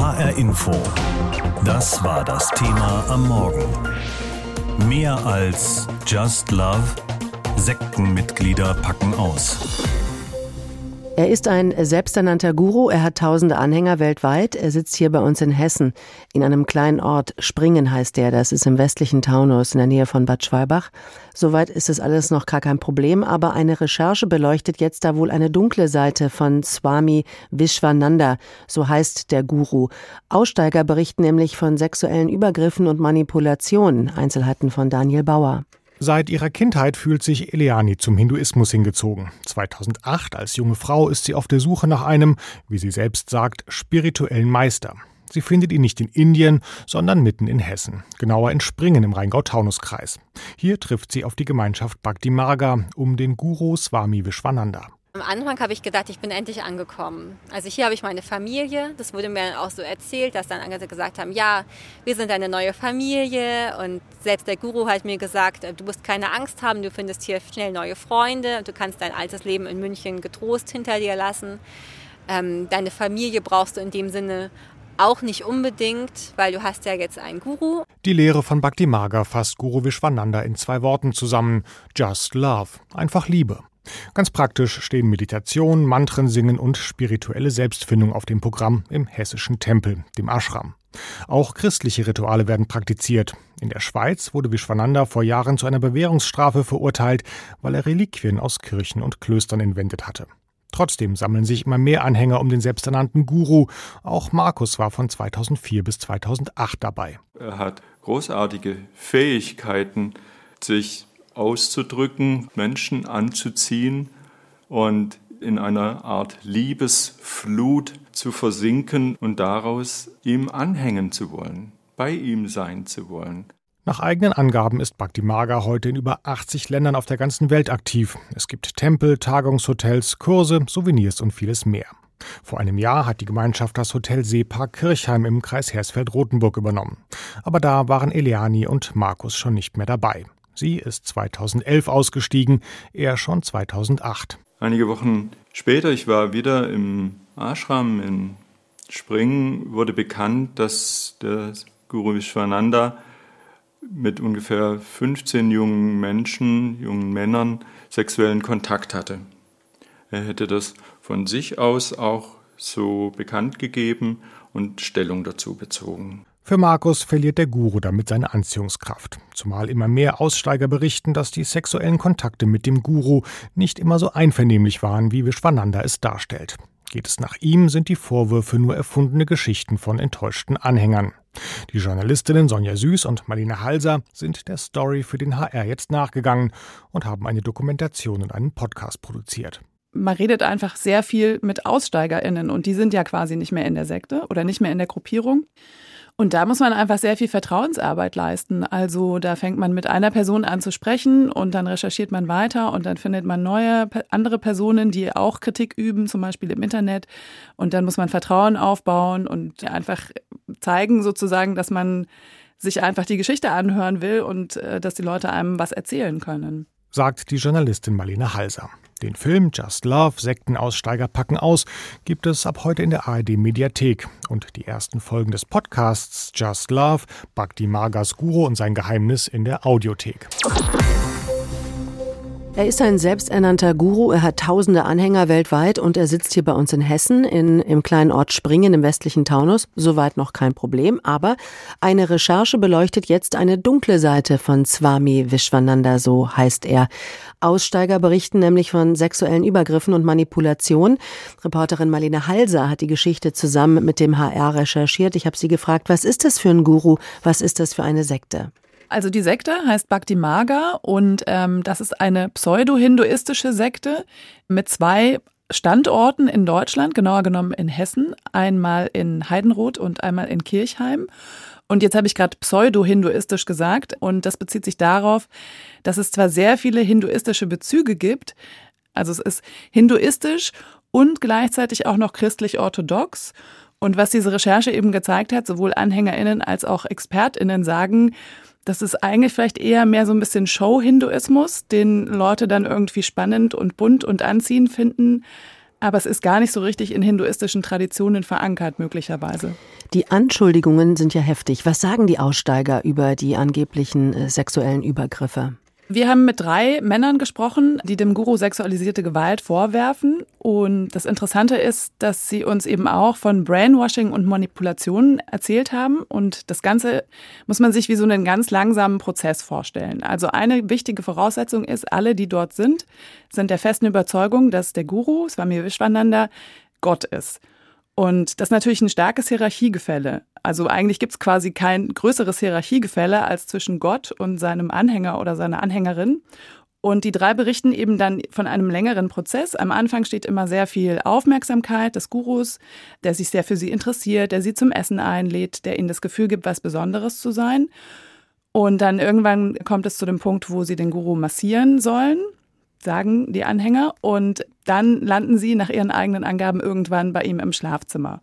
HR Info. Das war das Thema am Morgen. Mehr als Just Love. Sektenmitglieder packen aus. Er ist ein selbsternannter Guru, er hat tausende Anhänger weltweit. Er sitzt hier bei uns in Hessen, in einem kleinen Ort. Springen heißt der, das ist im westlichen Taunus in der Nähe von Bad Schwalbach. Soweit ist es alles noch gar kein Problem, aber eine Recherche beleuchtet jetzt da wohl eine dunkle Seite von Swami Vishwananda, so heißt der Guru. Aussteiger berichten nämlich von sexuellen Übergriffen und Manipulationen. Einzelheiten von Daniel Bauer. Seit ihrer Kindheit fühlt sich Eliani zum Hinduismus hingezogen. 2008 als junge Frau ist sie auf der Suche nach einem, wie sie selbst sagt, spirituellen Meister. Sie findet ihn nicht in Indien, sondern mitten in Hessen, genauer in Springen im Rheingau-Taunus-Kreis. Hier trifft sie auf die Gemeinschaft Bhakti Marga um den Guru Swami Vishwananda. Am Anfang habe ich gedacht, ich bin endlich angekommen. Also hier habe ich meine Familie. Das wurde mir auch so erzählt, dass dann andere gesagt haben, ja, wir sind eine neue Familie. Und selbst der Guru hat mir gesagt, du musst keine Angst haben, du findest hier schnell neue Freunde und du kannst dein altes Leben in München getrost hinter dir lassen. Ähm, deine Familie brauchst du in dem Sinne auch nicht unbedingt, weil du hast ja jetzt einen Guru. Die Lehre von Bhakti Marga fasst Guru Vishwananda in zwei Worten zusammen. Just Love. Einfach Liebe. Ganz praktisch stehen Meditation, Mantren singen und spirituelle Selbstfindung auf dem Programm im hessischen Tempel, dem Ashram. Auch christliche Rituale werden praktiziert. In der Schweiz wurde Vishwananda vor Jahren zu einer Bewährungsstrafe verurteilt, weil er Reliquien aus Kirchen und Klöstern entwendet hatte. Trotzdem sammeln sich immer mehr Anhänger um den selbsternannten Guru. Auch Markus war von 2004 bis 2008 dabei. Er hat großartige Fähigkeiten, sich auszudrücken, Menschen anzuziehen und in einer Art Liebesflut zu versinken und daraus ihm anhängen zu wollen, bei ihm sein zu wollen. Nach eigenen Angaben ist Bhakti Marga heute in über 80 Ländern auf der ganzen Welt aktiv. Es gibt Tempel, Tagungshotels, Kurse, Souvenirs und vieles mehr. Vor einem Jahr hat die Gemeinschaft das Hotel Seepark Kirchheim im Kreis Hersfeld-Rotenburg übernommen. Aber da waren Eliani und Markus schon nicht mehr dabei. Sie ist 2011 ausgestiegen, er schon 2008. Einige Wochen später, ich war wieder im Ashram in Springen, wurde bekannt, dass der Guru Vishwananda mit ungefähr 15 jungen Menschen, jungen Männern sexuellen Kontakt hatte. Er hätte das von sich aus auch so bekannt gegeben und Stellung dazu bezogen. Für Markus verliert der Guru damit seine Anziehungskraft, zumal immer mehr Aussteiger berichten, dass die sexuellen Kontakte mit dem Guru nicht immer so einvernehmlich waren, wie Vishwananda es darstellt. Geht es nach ihm, sind die Vorwürfe nur erfundene Geschichten von enttäuschten Anhängern. Die Journalistinnen Sonja Süß und Marlene Halser sind der Story für den HR jetzt nachgegangen und haben eine Dokumentation und einen Podcast produziert man redet einfach sehr viel mit AussteigerInnen und die sind ja quasi nicht mehr in der Sekte oder nicht mehr in der Gruppierung. Und da muss man einfach sehr viel Vertrauensarbeit leisten. Also da fängt man mit einer Person an zu sprechen und dann recherchiert man weiter und dann findet man neue andere Personen, die auch Kritik üben, zum Beispiel im Internet. Und dann muss man Vertrauen aufbauen und einfach zeigen sozusagen, dass man sich einfach die Geschichte anhören will und äh, dass die Leute einem was erzählen können. Sagt die Journalistin Marlene Halser. Den Film Just Love, Sektenaussteiger packen aus, gibt es ab heute in der ARD Mediathek. Und die ersten Folgen des Podcasts Just Love, Bhakti Margas Guru und sein Geheimnis in der Audiothek. Er ist ein selbsternannter Guru, er hat tausende Anhänger weltweit und er sitzt hier bei uns in Hessen, in, im kleinen Ort Springen im westlichen Taunus. Soweit noch kein Problem, aber eine Recherche beleuchtet jetzt eine dunkle Seite von Swami Vishwananda, so heißt er. Aussteiger berichten nämlich von sexuellen Übergriffen und Manipulation. Reporterin Marlene Halser hat die Geschichte zusammen mit dem HR recherchiert. Ich habe sie gefragt, was ist das für ein Guru? Was ist das für eine Sekte? Also die Sekte heißt Bhakti Marga und ähm, das ist eine pseudo-hinduistische Sekte mit zwei Standorten in Deutschland, genauer genommen in Hessen, einmal in Heidenroth und einmal in Kirchheim. Und jetzt habe ich gerade pseudo-hinduistisch gesagt und das bezieht sich darauf, dass es zwar sehr viele hinduistische Bezüge gibt, also es ist hinduistisch und gleichzeitig auch noch christlich-orthodox. Und was diese Recherche eben gezeigt hat, sowohl Anhängerinnen als auch Expertinnen sagen, das ist eigentlich vielleicht eher mehr so ein bisschen Show-Hinduismus, den Leute dann irgendwie spannend und bunt und anziehend finden, aber es ist gar nicht so richtig in hinduistischen Traditionen verankert, möglicherweise. Die Anschuldigungen sind ja heftig. Was sagen die Aussteiger über die angeblichen äh, sexuellen Übergriffe? Wir haben mit drei Männern gesprochen, die dem Guru sexualisierte Gewalt vorwerfen. Und das Interessante ist, dass sie uns eben auch von Brainwashing und Manipulationen erzählt haben. Und das Ganze muss man sich wie so einen ganz langsamen Prozess vorstellen. Also eine wichtige Voraussetzung ist, alle, die dort sind, sind der festen Überzeugung, dass der Guru, Swami Vishwananda, Gott ist. Und das ist natürlich ein starkes Hierarchiegefälle. Also eigentlich gibt es quasi kein größeres Hierarchiegefälle als zwischen Gott und seinem Anhänger oder seiner Anhängerin. Und die drei berichten eben dann von einem längeren Prozess. Am Anfang steht immer sehr viel Aufmerksamkeit des Gurus, der sich sehr für sie interessiert, der sie zum Essen einlädt, der ihnen das Gefühl gibt, was Besonderes zu sein. Und dann irgendwann kommt es zu dem Punkt, wo sie den Guru massieren sollen sagen die Anhänger. Und dann landen sie nach ihren eigenen Angaben irgendwann bei ihm im Schlafzimmer.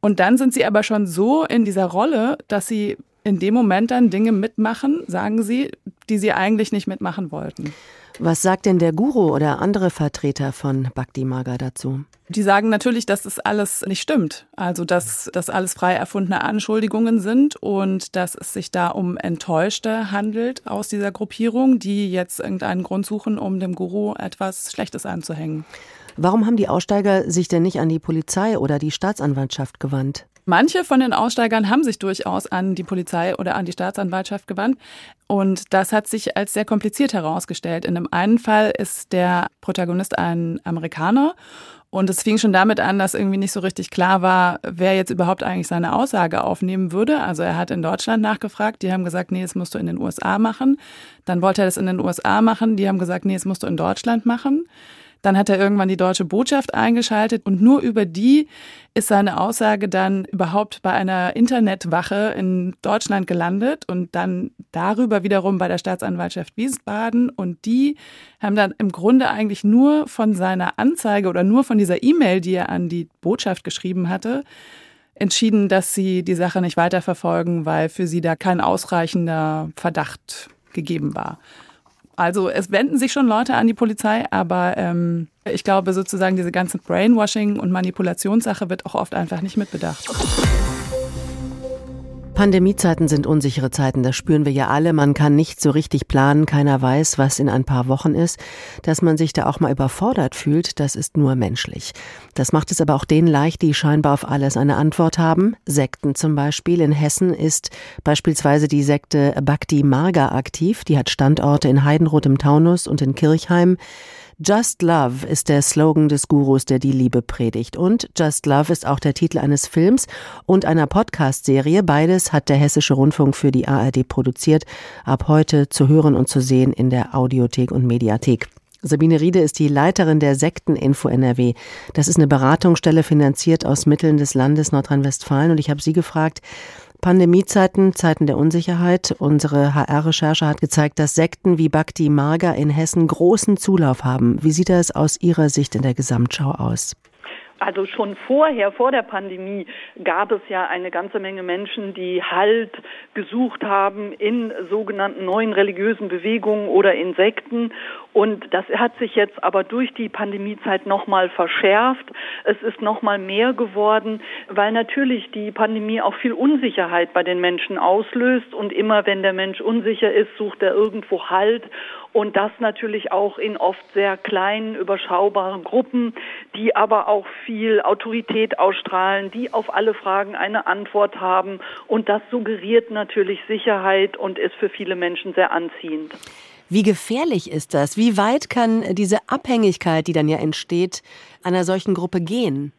Und dann sind sie aber schon so in dieser Rolle, dass sie in dem Moment dann Dinge mitmachen, sagen sie, die sie eigentlich nicht mitmachen wollten. Was sagt denn der Guru oder andere Vertreter von Bhakti Maga dazu? Die sagen natürlich, dass das alles nicht stimmt. Also, dass das alles frei erfundene Anschuldigungen sind und dass es sich da um Enttäuschte handelt aus dieser Gruppierung, die jetzt irgendeinen Grund suchen, um dem Guru etwas Schlechtes anzuhängen. Warum haben die Aussteiger sich denn nicht an die Polizei oder die Staatsanwaltschaft gewandt? Manche von den Aussteigern haben sich durchaus an die Polizei oder an die Staatsanwaltschaft gewandt. Und das hat sich als sehr kompliziert herausgestellt. In dem einen Fall ist der Protagonist ein Amerikaner. Und es fing schon damit an, dass irgendwie nicht so richtig klar war, wer jetzt überhaupt eigentlich seine Aussage aufnehmen würde. Also er hat in Deutschland nachgefragt, die haben gesagt, nee, das musst du in den USA machen. Dann wollte er das in den USA machen, die haben gesagt, nee, das musst du in Deutschland machen. Dann hat er irgendwann die deutsche Botschaft eingeschaltet und nur über die ist seine Aussage dann überhaupt bei einer Internetwache in Deutschland gelandet und dann darüber wiederum bei der Staatsanwaltschaft Wiesbaden und die haben dann im Grunde eigentlich nur von seiner Anzeige oder nur von dieser E-Mail, die er an die Botschaft geschrieben hatte, entschieden, dass sie die Sache nicht weiterverfolgen, weil für sie da kein ausreichender Verdacht gegeben war. Also es wenden sich schon Leute an die Polizei, aber ähm, ich glaube sozusagen diese ganze Brainwashing- und Manipulationssache wird auch oft einfach nicht mitbedacht. Pandemiezeiten sind unsichere Zeiten, das spüren wir ja alle. Man kann nicht so richtig planen, keiner weiß, was in ein paar Wochen ist. Dass man sich da auch mal überfordert fühlt, das ist nur menschlich. Das macht es aber auch denen leicht, die scheinbar auf alles eine Antwort haben. Sekten zum Beispiel. In Hessen ist beispielsweise die Sekte Bhakti Marga aktiv. Die hat Standorte in Heidenroth im Taunus und in Kirchheim. Just Love ist der Slogan des Gurus, der die Liebe predigt. Und Just Love ist auch der Titel eines Films und einer Podcast-Serie. Beides hat der Hessische Rundfunk für die ARD produziert. Ab heute zu hören und zu sehen in der Audiothek und Mediathek. Sabine Riede ist die Leiterin der Sekteninfo NRW. Das ist eine Beratungsstelle finanziert aus Mitteln des Landes Nordrhein-Westfalen. Und ich habe Sie gefragt, Pandemiezeiten, Zeiten der Unsicherheit. Unsere HR-Recherche hat gezeigt, dass Sekten wie Bhakti Marga in Hessen großen Zulauf haben. Wie sieht das aus Ihrer Sicht in der Gesamtschau aus? Also schon vorher, vor der Pandemie, gab es ja eine ganze Menge Menschen, die Halt gesucht haben in sogenannten neuen religiösen Bewegungen oder in Sekten. Und das hat sich jetzt aber durch die Pandemiezeit nochmal verschärft. Es ist nochmal mehr geworden, weil natürlich die Pandemie auch viel Unsicherheit bei den Menschen auslöst. Und immer wenn der Mensch unsicher ist, sucht er irgendwo Halt und das natürlich auch in oft sehr kleinen, überschaubaren Gruppen, die aber auch viel Autorität ausstrahlen, die auf alle Fragen eine Antwort haben. Und das suggeriert natürlich Sicherheit und ist für viele Menschen sehr anziehend. Wie gefährlich ist das? Wie weit kann diese Abhängigkeit, die dann ja entsteht, einer solchen Gruppe gehen?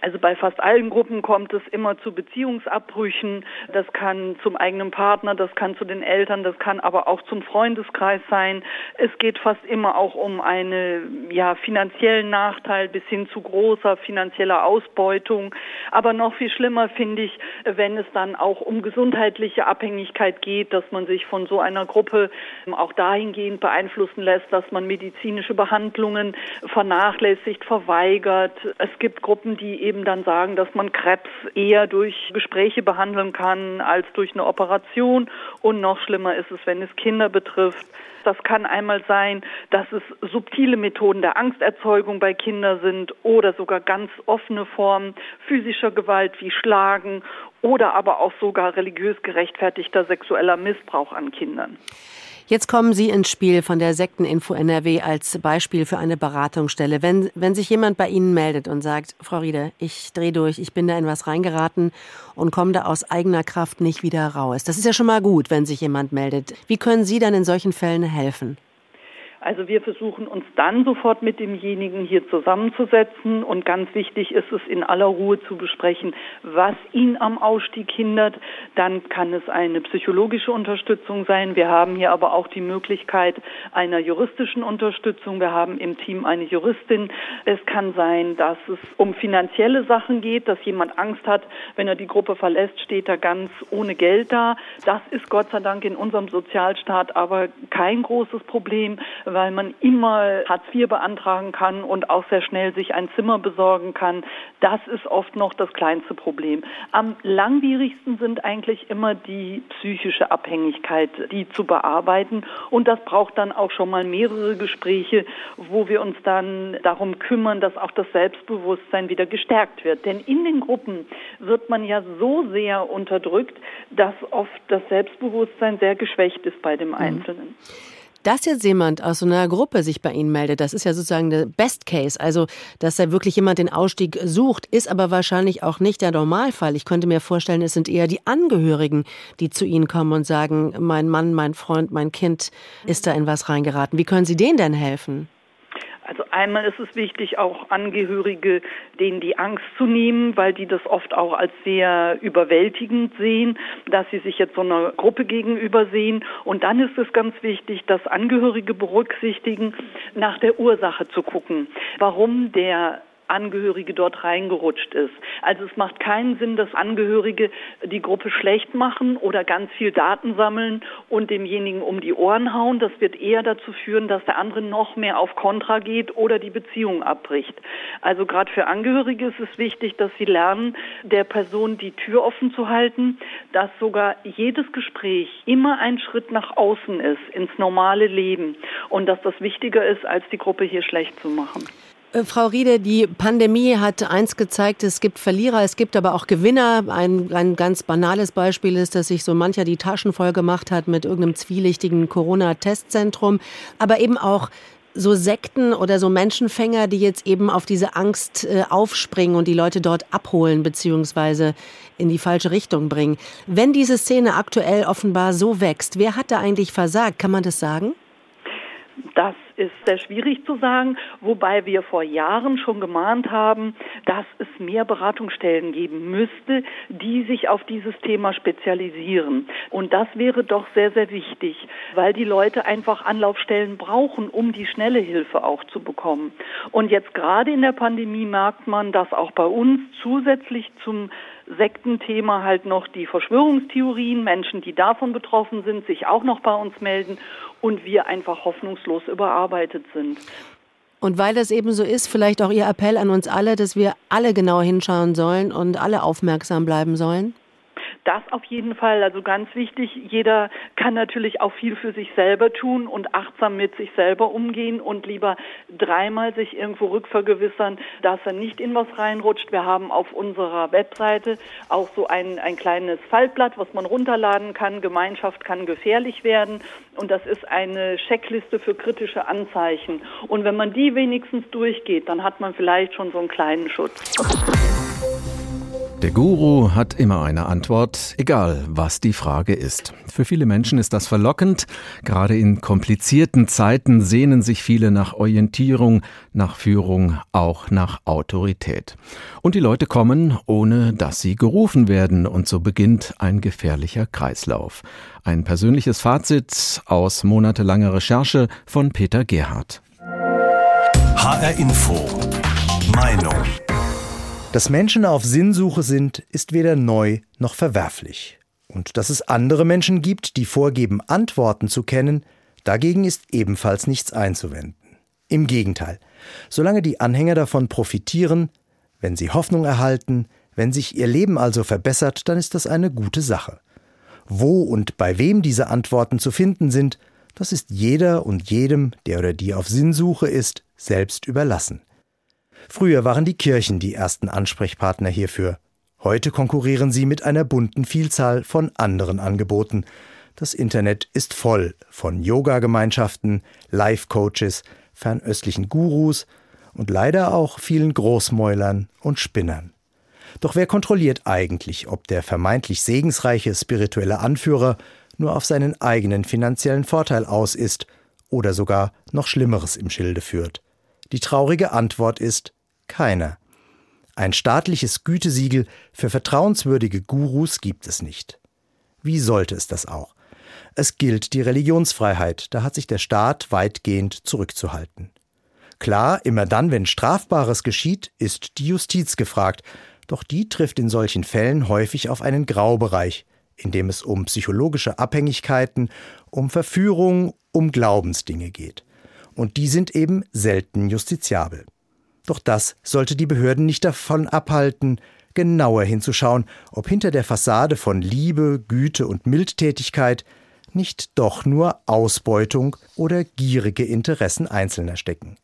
Also bei fast allen Gruppen kommt es immer zu Beziehungsabbrüchen. Das kann zum eigenen Partner, das kann zu den Eltern, das kann aber auch zum Freundeskreis sein. Es geht fast immer auch um einen ja, finanziellen Nachteil bis hin zu großer finanzieller Ausbeutung. Aber noch viel schlimmer finde ich, wenn es dann auch um gesundheitliche Abhängigkeit geht, dass man sich von so einer Gruppe auch dahingehend beeinflussen lässt, dass man medizinische Behandlungen vernachlässigt, verweigert. Es gibt Gruppen, die eben dann sagen, dass man Krebs eher durch Gespräche behandeln kann als durch eine Operation. Und noch schlimmer ist es, wenn es Kinder betrifft. Das kann einmal sein, dass es subtile Methoden der Angsterzeugung bei Kindern sind oder sogar ganz offene Formen physischer Gewalt wie Schlagen oder aber auch sogar religiös gerechtfertigter sexueller Missbrauch an Kindern. Jetzt kommen Sie ins Spiel von der Sekteninfo NRW als Beispiel für eine Beratungsstelle. Wenn, wenn sich jemand bei Ihnen meldet und sagt, Frau Riede, ich drehe durch, ich bin da in was reingeraten und komme da aus eigener Kraft nicht wieder raus. Das ist ja schon mal gut, wenn sich jemand meldet. Wie können Sie dann in solchen Fällen helfen? Also wir versuchen uns dann sofort mit demjenigen hier zusammenzusetzen und ganz wichtig ist es in aller Ruhe zu besprechen, was ihn am Ausstieg hindert. Dann kann es eine psychologische Unterstützung sein. Wir haben hier aber auch die Möglichkeit einer juristischen Unterstützung. Wir haben im Team eine Juristin. Es kann sein, dass es um finanzielle Sachen geht, dass jemand Angst hat, wenn er die Gruppe verlässt, steht er ganz ohne Geld da. Das ist Gott sei Dank in unserem Sozialstaat aber kein großes Problem weil man immer Hartz IV beantragen kann und auch sehr schnell sich ein Zimmer besorgen kann. Das ist oft noch das kleinste Problem. Am langwierigsten sind eigentlich immer die psychische Abhängigkeit, die zu bearbeiten. Und das braucht dann auch schon mal mehrere Gespräche, wo wir uns dann darum kümmern, dass auch das Selbstbewusstsein wieder gestärkt wird. Denn in den Gruppen wird man ja so sehr unterdrückt, dass oft das Selbstbewusstsein sehr geschwächt ist bei dem mhm. Einzelnen. Mhm. Dass jetzt jemand aus so einer Gruppe sich bei Ihnen meldet, das ist ja sozusagen der Best Case. Also, dass da wirklich jemand den Ausstieg sucht, ist aber wahrscheinlich auch nicht der Normalfall. Ich könnte mir vorstellen, es sind eher die Angehörigen, die zu Ihnen kommen und sagen, mein Mann, mein Freund, mein Kind ist da in was reingeraten. Wie können Sie denen denn helfen? Also einmal ist es wichtig, auch Angehörige, denen die Angst zu nehmen, weil die das oft auch als sehr überwältigend sehen, dass sie sich jetzt so einer Gruppe gegenüber sehen. Und dann ist es ganz wichtig, dass Angehörige berücksichtigen, nach der Ursache zu gucken, warum der Angehörige dort reingerutscht ist. Also es macht keinen Sinn, dass Angehörige die Gruppe schlecht machen oder ganz viel Daten sammeln und demjenigen um die Ohren hauen. Das wird eher dazu führen, dass der andere noch mehr auf Kontra geht oder die Beziehung abbricht. Also gerade für Angehörige ist es wichtig, dass sie lernen, der Person die Tür offen zu halten, dass sogar jedes Gespräch immer ein Schritt nach außen ist, ins normale Leben und dass das wichtiger ist, als die Gruppe hier schlecht zu machen. Äh, Frau Riede, die Pandemie hat eins gezeigt, es gibt Verlierer, es gibt aber auch Gewinner. Ein, ein ganz banales Beispiel ist, dass sich so mancher die Taschen voll gemacht hat mit irgendeinem zwielichtigen Corona-Testzentrum, aber eben auch so Sekten oder so Menschenfänger, die jetzt eben auf diese Angst äh, aufspringen und die Leute dort abholen beziehungsweise in die falsche Richtung bringen. Wenn diese Szene aktuell offenbar so wächst, wer hat da eigentlich versagt? Kann man das sagen? Das ist sehr schwierig zu sagen, wobei wir vor Jahren schon gemahnt haben, dass es mehr Beratungsstellen geben müsste, die sich auf dieses Thema spezialisieren. Und das wäre doch sehr, sehr wichtig, weil die Leute einfach Anlaufstellen brauchen, um die schnelle Hilfe auch zu bekommen. Und jetzt gerade in der Pandemie merkt man, dass auch bei uns zusätzlich zum Sektenthema halt noch die Verschwörungstheorien, Menschen, die davon betroffen sind, sich auch noch bei uns melden und wir einfach hoffnungslos überarbeitet sind. Und weil das eben so ist, vielleicht auch Ihr Appell an uns alle, dass wir alle genau hinschauen sollen und alle aufmerksam bleiben sollen? Das auf jeden Fall, also ganz wichtig, jeder kann natürlich auch viel für sich selber tun und achtsam mit sich selber umgehen und lieber dreimal sich irgendwo rückvergewissern, dass er nicht in was reinrutscht. Wir haben auf unserer Webseite auch so ein, ein kleines Faltblatt, was man runterladen kann. Gemeinschaft kann gefährlich werden und das ist eine Checkliste für kritische Anzeichen. Und wenn man die wenigstens durchgeht, dann hat man vielleicht schon so einen kleinen Schutz. Der Guru hat immer eine Antwort, egal was die Frage ist. Für viele Menschen ist das verlockend. Gerade in komplizierten Zeiten sehnen sich viele nach Orientierung, nach Führung, auch nach Autorität. Und die Leute kommen, ohne dass sie gerufen werden, und so beginnt ein gefährlicher Kreislauf. Ein persönliches Fazit aus monatelanger Recherche von Peter Gerhardt. HR Info. Meinung. Dass Menschen auf Sinnsuche sind, ist weder neu noch verwerflich. Und dass es andere Menschen gibt, die vorgeben, Antworten zu kennen, dagegen ist ebenfalls nichts einzuwenden. Im Gegenteil, solange die Anhänger davon profitieren, Wenn sie Hoffnung erhalten, wenn sich ihr Leben also verbessert, dann ist das eine gute Sache. Wo und bei wem diese Antworten zu finden sind, das ist jeder und jedem, der oder die auf Sinnsuche ist, selbst überlassen. Früher waren die Kirchen die ersten Ansprechpartner hierfür. Heute konkurrieren sie mit einer bunten Vielzahl von anderen Angeboten. Das Internet ist voll von Yoga-Gemeinschaften, Life-Coaches, fernöstlichen Gurus und leider auch vielen Großmäulern und Spinnern. Doch wer kontrolliert eigentlich, ob der vermeintlich segensreiche spirituelle Anführer nur auf seinen eigenen finanziellen Vorteil aus ist oder sogar noch Schlimmeres im Schilde führt? Die traurige Antwort ist keiner. Ein staatliches Gütesiegel für vertrauenswürdige Gurus gibt es nicht. Wie sollte es das auch? Es gilt die Religionsfreiheit, da hat sich der Staat weitgehend zurückzuhalten. Klar, immer dann, wenn Strafbares geschieht, ist die Justiz gefragt, doch die trifft in solchen Fällen häufig auf einen Graubereich, in dem es um psychologische Abhängigkeiten, um Verführung, um Glaubensdinge geht. Und die sind eben selten justiziabel. Doch das sollte die Behörden nicht davon abhalten, genauer hinzuschauen, ob hinter der Fassade von Liebe, Güte und Mildtätigkeit nicht doch nur Ausbeutung oder gierige Interessen Einzelner stecken.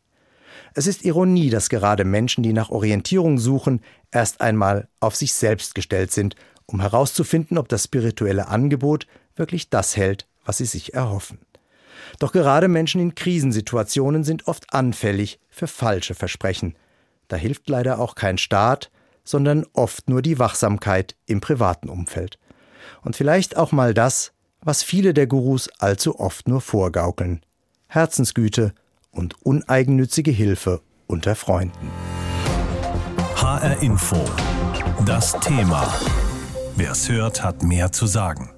Es ist Ironie, dass gerade Menschen, die nach Orientierung suchen, erst einmal auf sich selbst gestellt sind, um herauszufinden, ob das spirituelle Angebot wirklich das hält, was sie sich erhoffen. Doch gerade Menschen in Krisensituationen sind oft anfällig für falsche Versprechen. Da hilft leider auch kein Staat, sondern oft nur die Wachsamkeit im privaten Umfeld. Und vielleicht auch mal das, was viele der Gurus allzu oft nur vorgaukeln. Herzensgüte und uneigennützige Hilfe unter Freunden. HR Info. Das Thema. Wer es hört, hat mehr zu sagen.